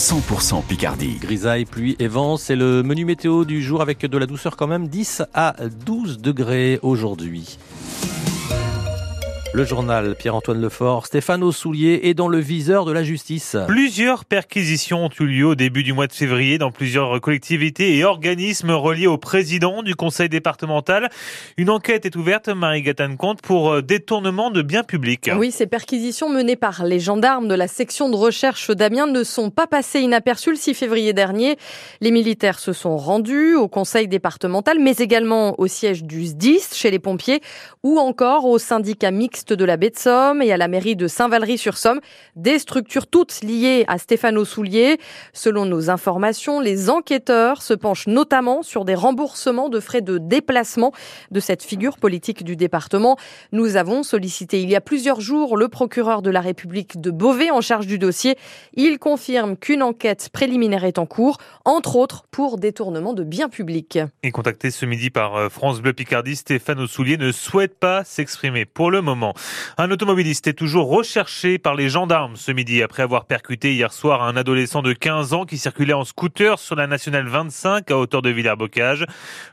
100% Picardie. Grisaille, pluie et vent, c'est le menu météo du jour avec de la douceur quand même, 10 à 12 degrés aujourd'hui. Le journal Pierre-Antoine Lefort, Stéphane Soulier est dans le viseur de la justice. Plusieurs perquisitions ont eu lieu au début du mois de février dans plusieurs collectivités et organismes reliés au président du conseil départemental. Une enquête est ouverte, Marie Gatane Comte, pour euh, détournement de biens publics. Oui, ces perquisitions menées par les gendarmes de la section de recherche d'Amiens ne sont pas passées inaperçues le 6 février dernier. Les militaires se sont rendus au conseil départemental, mais également au siège du SDIS chez les pompiers ou encore au syndicat mixte de la baie de Somme et à la mairie de Saint-Valery-sur-Somme, des structures toutes liées à Stéphano Soulier. Selon nos informations, les enquêteurs se penchent notamment sur des remboursements de frais de déplacement de cette figure politique du département. Nous avons sollicité il y a plusieurs jours le procureur de la République de Beauvais en charge du dossier. Il confirme qu'une enquête préliminaire est en cours, entre autres pour détournement de biens publics. Et contacté ce midi par euh, France Bleu Picardie, Stéphane Soulier ne souhaite pas s'exprimer pour le moment. Un automobiliste est toujours recherché par les gendarmes ce midi après avoir percuté hier soir un adolescent de 15 ans qui circulait en scooter sur la nationale 25 à hauteur de Villers-Bocage.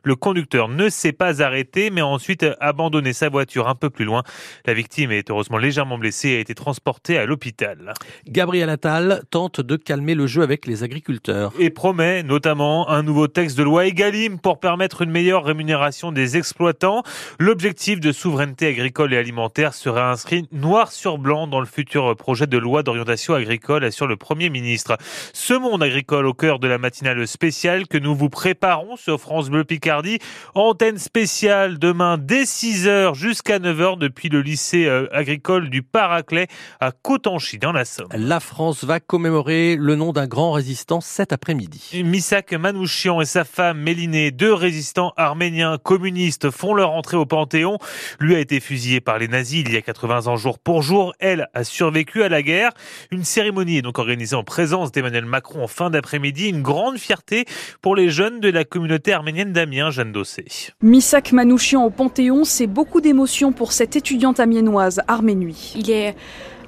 Le conducteur ne s'est pas arrêté mais a ensuite abandonné sa voiture un peu plus loin. La victime est heureusement légèrement blessée et a été transportée à l'hôpital. Gabriel Attal tente de calmer le jeu avec les agriculteurs. Et promet notamment un nouveau texte de loi EGalim pour permettre une meilleure rémunération des exploitants. L'objectif de souveraineté agricole et alimentaire sera inscrit noir sur blanc dans le futur projet de loi d'orientation agricole, assure le Premier ministre. Ce monde agricole au cœur de la matinale spéciale que nous vous préparons sur France Bleu Picardie. Antenne spéciale demain dès 6h jusqu'à 9h depuis le lycée euh, agricole du Paraclet à Cotanchy dans la Somme. La France va commémorer le nom d'un grand résistant cet après-midi. Misak Manouchian et sa femme Mélinée, deux résistants arméniens communistes, font leur entrée au Panthéon. Lui a été fusillé par les nazis il y a 80 ans jour pour jour. Elle a survécu à la guerre. Une cérémonie est donc organisée en présence d'Emmanuel Macron en fin d'après-midi. Une grande fierté pour les jeunes de la communauté arménienne d'Amiens, Jeanne Dossé. Misak Manouchian au Panthéon, c'est beaucoup d'émotions pour cette étudiante amiénoise, Arménui. Il est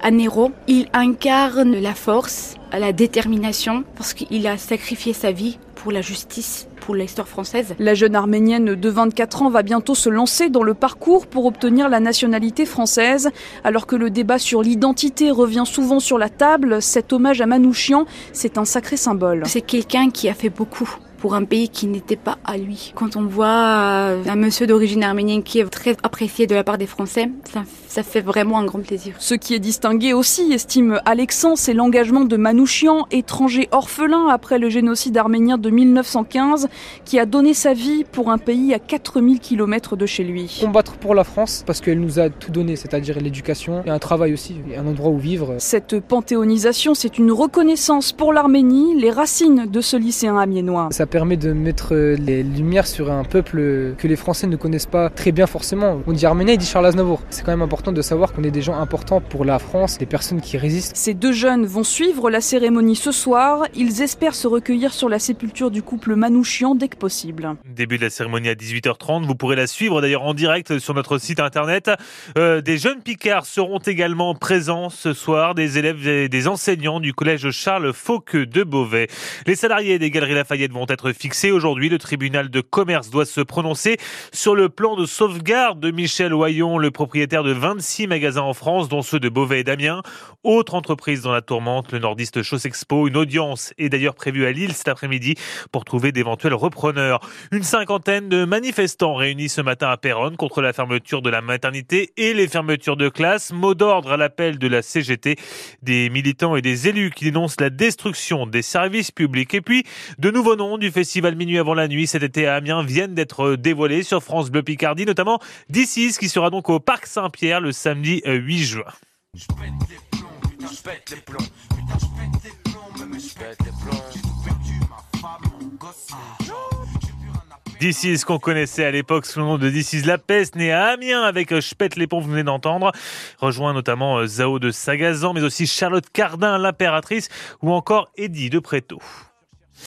un héros. Il incarne la force, la détermination, parce qu'il a sacrifié sa vie pour la justice, pour l'histoire française. La jeune arménienne de 24 ans va bientôt se lancer dans le parcours pour obtenir la nationalité française. Alors que le débat sur l'identité revient souvent sur la table, cet hommage à Manouchian, c'est un sacré symbole. C'est quelqu'un qui a fait beaucoup pour un pays qui n'était pas à lui. Quand on voit euh, un monsieur d'origine arménienne qui est très apprécié de la part des Français, ça, ça fait vraiment un grand plaisir. Ce qui est distingué aussi, estime Alexandre, c'est l'engagement de Manouchian, étranger orphelin après le génocide arménien de 1915, qui a donné sa vie pour un pays à 4000 km de chez lui. Combattre pour la France, parce qu'elle nous a tout donné, c'est-à-dire l'éducation et un travail aussi, et un endroit où vivre. Cette panthéonisation, c'est une reconnaissance pour l'Arménie, les racines de ce lycéen amiénois. Ça permet de mettre les lumières sur un peuple que les Français ne connaissent pas très bien forcément. On dit arménien, il dit Charles Aznavour. C'est quand même important de savoir qu'on est des gens importants pour la France, des personnes qui résistent. Ces deux jeunes vont suivre la cérémonie ce soir. Ils espèrent se recueillir sur la sépulture du couple Manouchian dès que possible. Début de la cérémonie à 18h30. Vous pourrez la suivre d'ailleurs en direct sur notre site internet. Euh, des jeunes Picards seront également présents ce soir, des élèves et des enseignants du collège Charles Fauque de Beauvais. Les salariés des Galeries Lafayette vont être fixés aujourd'hui. Le tribunal de commerce doit se prononcer sur le plan de sauvegarde de Michel Oyon, le propriétaire de 26 magasins en France, dont ceux de Beauvais et d'Amiens. Autre entreprise dans la tourmente, le nordiste Expo. Une audience est d'ailleurs prévue à Lille cet après-midi pour trouver d'éventuels repreneurs. Une cinquantaine de manifestants réunis ce matin à Péronne contre la fermeture de la maternité et les fermetures de classes. Mot d'ordre à l'appel de la CGT, des militants et des élus qui dénoncent la destruction des services publics. Et puis, de nouveaux noms du festival Minuit avant la nuit cet été à Amiens viennent d'être dévoilés sur France Bleu Picardie, notamment DC's qui sera donc au Parc Saint-Pierre le samedi 8 juin. DC's qu'on connaissait à l'époque sous le nom de DC's La Peste, né à Amiens avec Je pète les ponts, vous venez d'entendre. Rejoint notamment Zao de Sagazan, mais aussi Charlotte Cardin, l'impératrice, ou encore Eddie de Préto.